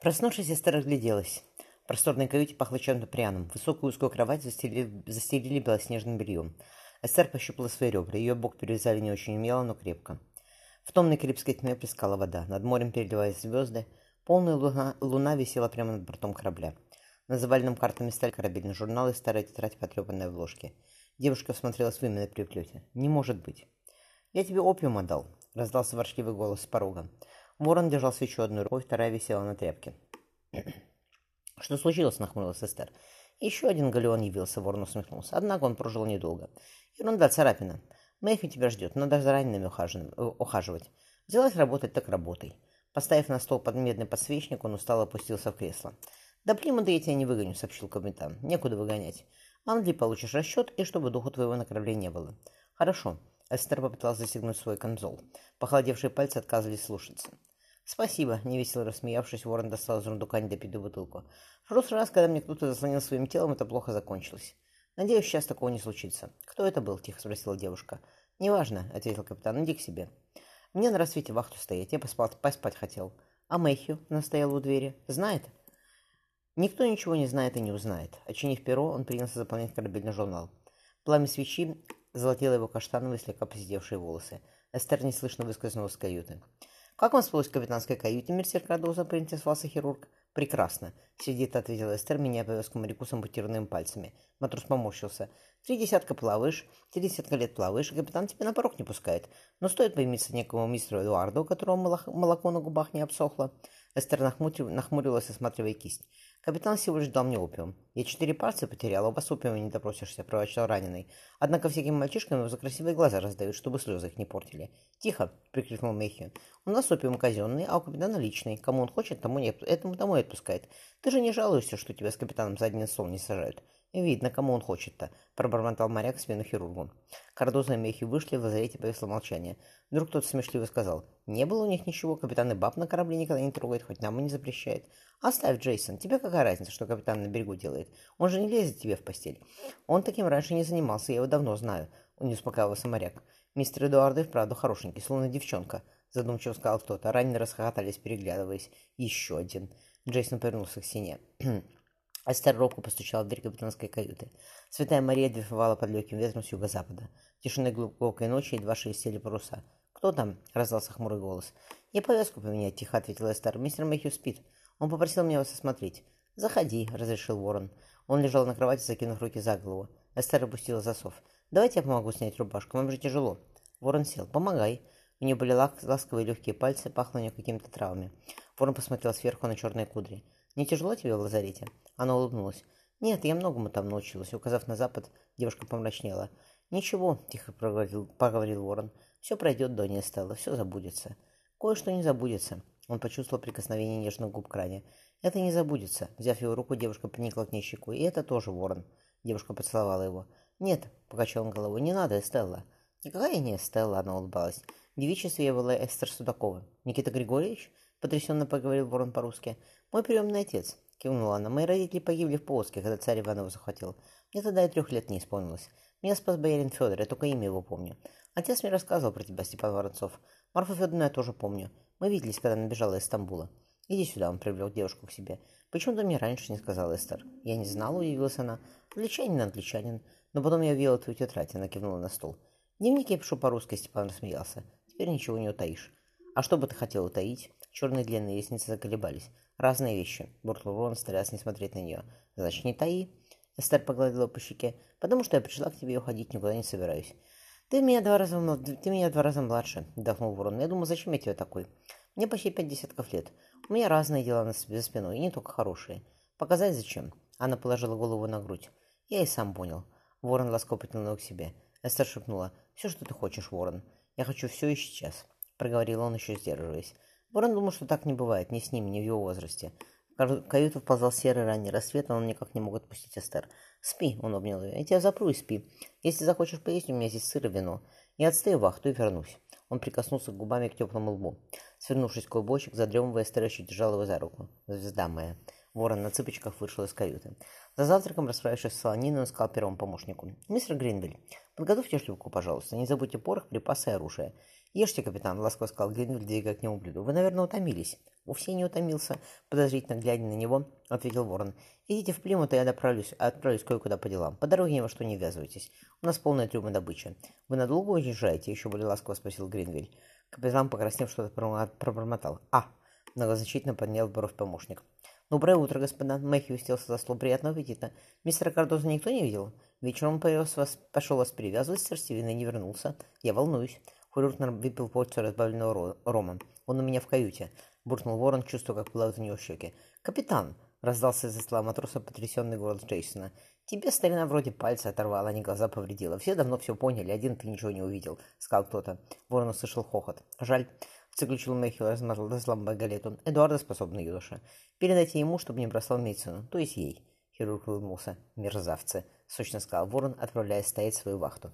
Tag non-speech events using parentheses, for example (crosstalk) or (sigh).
Проснувшись, Эстер разгляделась. В просторной каюте пахло чем-то пряным. Высокую узкую кровать застелили, застелили белоснежным бельем. Эстер пощупала свои ребра. Ее бок перевязали не очень умело, но крепко. В томной карибской тьме плескала вода. Над морем переливались звезды. Полная луна, луна висела прямо над бортом корабля. На заваленном картами стали корабельный журнал и старая тетрадь, потрепанная в ложке. Девушка всмотрелась в имя на переплете. «Не может быть!» «Я тебе опиум отдал», — раздался ворчливый голос с порога. Ворон держал свечу одной рукой, вторая висела на тряпке. (clears throat) «Что случилось?» — нахмурилась Эстер. Еще один галеон явился, Ворон усмехнулся. Однако он прожил недолго. Ерунда, царапина. Мэйхи тебя ждет, надо за ранеными э, ухаживать. Взялась работать, так работай. Поставив на стол под медный подсвечник, он устало опустился в кресло. «Да Плимута я тебя не выгоню», — сообщил капитан. «Некуда выгонять. В Англии получишь расчет, и чтобы духу твоего на корабле не было». «Хорошо». Эстер попыталась застегнуть свой конзол. Похолодевшие пальцы отказывались слушаться. «Спасибо», — невесело рассмеявшись, Ворон достал из рундука недопитую бутылку. «В прошлый раз, когда мне кто-то заслонил своим телом, это плохо закончилось. Надеюсь, сейчас такого не случится». «Кто это был?» — тихо спросила девушка. «Неважно», — ответил капитан. «Иди к себе». «Мне на рассвете вахту стоять. Я поспать, поспать хотел». «А Мэхью?» — настоял у двери. «Знает?» Никто ничего не знает и не узнает. Очинив перо, он принялся заполнять корабельный журнал. Пламя свечи золотило его каштановые, слегка посидевшие волосы. Эстер неслышно выскользнула из каюты. «Как вам спалось в капитанской каюте, мистер Кардоза?» – поинтересовался хирург. «Прекрасно», – сидит, ответил Эстер, меня повез к моряку с ампутированными пальцами. Матрос поморщился. «Три десятка плаваешь, три десятка лет плаваешь, и капитан тебя на порог не пускает. Но стоит появиться некому мистеру Эдуарду, у которого молоко на губах не обсохло». Эстер нахмурилась, осматривая кисть. Капитан лишь дал мне опиум. Я четыре пальца потерял, а вас опиума не допросишься, проворчал раненый. Однако всяким мальчишкам за красивые глаза раздают, чтобы слезы их не портили. Тихо, прикрикнул Мэйхью. У нас опиум казенный, а у капитана личный. Кому он хочет, тому не, этому тому и отпускает. Ты же не жалуешься, что тебя с капитаном за один стол не сажают. «Видно, кому он хочет-то», — пробормотал моряк спину хирургу. Кардоза и Мехи вышли, в лазарете повисло молчание. Вдруг кто-то смешливо сказал, «Не было у них ничего, капитан и баб на корабле никогда не трогает, хоть нам и не запрещает». «Оставь, Джейсон, тебе какая разница, что капитан на берегу делает? Он же не лезет тебе в постель». «Он таким раньше не занимался, я его давно знаю», — не успокаивался моряк. «Мистер Эдуард и вправду хорошенький, словно девчонка», — задумчиво сказал кто-то. Раненые расхохотались, переглядываясь. «Еще один». Джейсон повернулся к стене. (clears throat) Эстер робко постучала в дверь капитанской каюты. Святая Мария дрейфовала под легким ветром с юго-запада. В тишине глубокой ночи едва шелестели паруса. «Кто там?» — раздался хмурый голос. «Я повязку поменять», — тихо ответила Эстер. «Мистер Мэхью спит. Он попросил меня вас осмотреть». «Заходи», — разрешил Ворон. Он лежал на кровати, закинув руки за голову. Эстер опустила засов. «Давайте я помогу снять рубашку. Вам же тяжело». Ворон сел. «Помогай». У нее были ласковые легкие пальцы, пахло у нее какими-то травами. Ворон посмотрел сверху на черные кудри. «Не тяжело тебе в лазарете?» Она улыбнулась. «Нет, я многому там научилась». Указав на запад, девушка помрачнела. «Ничего», — тихо проговорил, поговорил Ворон. «Все пройдет, Донья Стелла, все забудется». «Кое-что не забудется». Он почувствовал прикосновение нежных губ к ране. «Это не забудется». Взяв его руку, девушка приникла к ней щекой. «И это тоже Ворон». Девушка поцеловала его. «Нет», — покачал он головой, — «не надо, Эстелла». «Никакая не Эстелла», — она улыбалась. Девичестве я была Эстер Судакова. «Никита Григорьевич?» — потрясенно поговорил Ворон по-русски. «Мой приемный отец», — кивнула она. «Мои родители погибли в Полоцке, когда царь Иван его захватил. Мне тогда и трех лет не исполнилось. Меня спас боярин Федор, я только имя его помню. Отец мне рассказывал про тебя, Степан Воронцов. Марфу Федоровну я тоже помню. Мы виделись, когда она бежала из Стамбула. Иди сюда, он привлек девушку к себе. Почему ты мне раньше не сказал, Эстер? Я не знала, удивилась она. Англичанин, англичанин. Но потом я видела твою тетрадь, она кивнула на стол. Дневник я пишу по-русски, Степан рассмеялся. Теперь ничего не утаишь. А что бы ты хотел утаить? Черные длинные ресницы заколебались. «Разные вещи», — буркнул Рон, стараясь не смотреть на нее. «Значит, не таи?» Эстер погладила по щеке. «Потому что я пришла к тебе и уходить никуда не собираюсь». «Ты меня два раза, ты меня два раза младше», — вдохнул Ворон. «Я думаю, зачем я тебе такой? Мне почти пять десятков лет. У меня разные дела на за спиной, и не только хорошие. Показать зачем?» Она положила голову на грудь. Я и сам понял. Ворон ласково потянул к себе. Эстер шепнула. «Все, что ты хочешь, Ворон. Я хочу все и сейчас», — проговорил он, еще сдерживаясь. Ворон думал, что так не бывает, ни с ним, ни в его возрасте. В каюту вползал серый ранний рассвет, он никак не мог отпустить Эстер. «Спи», — он обнял ее. «Я тебя запру и спи. Если захочешь поесть, у меня здесь сыр и вино. Я отстаю вахту и вернусь». Он прикоснулся губами к теплому лбу. Свернувшись в клубочек, задремывая, Эстер еще держал его за руку. «Звезда моя». Ворон на цыпочках вышел из каюты. За завтраком, расправившись с солониной, он сказал первому помощнику. «Мистер Гринвиль, подготовьте шлюпку, пожалуйста. Не забудьте порох, припасы и оружие. «Ешьте, капитан», — ласково сказал Гринвиль, двигая к нему блюду. «Вы, наверное, утомились». «Вовсе не утомился», — подозрительно глядя на него, ответил ворон. «Идите в Плимут, и я отправлюсь, отправлюсь кое-куда по делам. По дороге ни во что не ввязывайтесь. У нас полная трюма добычи». «Вы надолго уезжаете?» — еще более ласково спросил Гринвиль. Капитан, покраснев, что-то пробормотал. «А!» — многозначительно поднял бровь помощник. «Доброе утро, господа!» Мэхи уселся за стол. «Приятного аппетита!» «Мистера Кардоза никто не видел?» «Вечером повез вас, пошел вас перевязывать, и не вернулся. Я волнуюсь». Хирург выпил порцию разбавленного рома. «Он у меня в каюте», — буркнул ворон, чувствуя, как пылают у него щеки. «Капитан!» — раздался из-за стола матроса потрясенный голос Джейсона. «Тебе старина вроде пальца оторвала, а не глаза повредила. Все давно все поняли, один ты ничего не увидел», — сказал кто-то. Ворон услышал хохот. «Жаль». — заключил размазал разламывая галету. «Эдуарда способный юноша. Передайте ему, чтобы не бросал медицину, то есть ей». Хирург улыбнулся. «Мерзавцы», — сочно сказал ворон, отправляясь стоять свою вахту.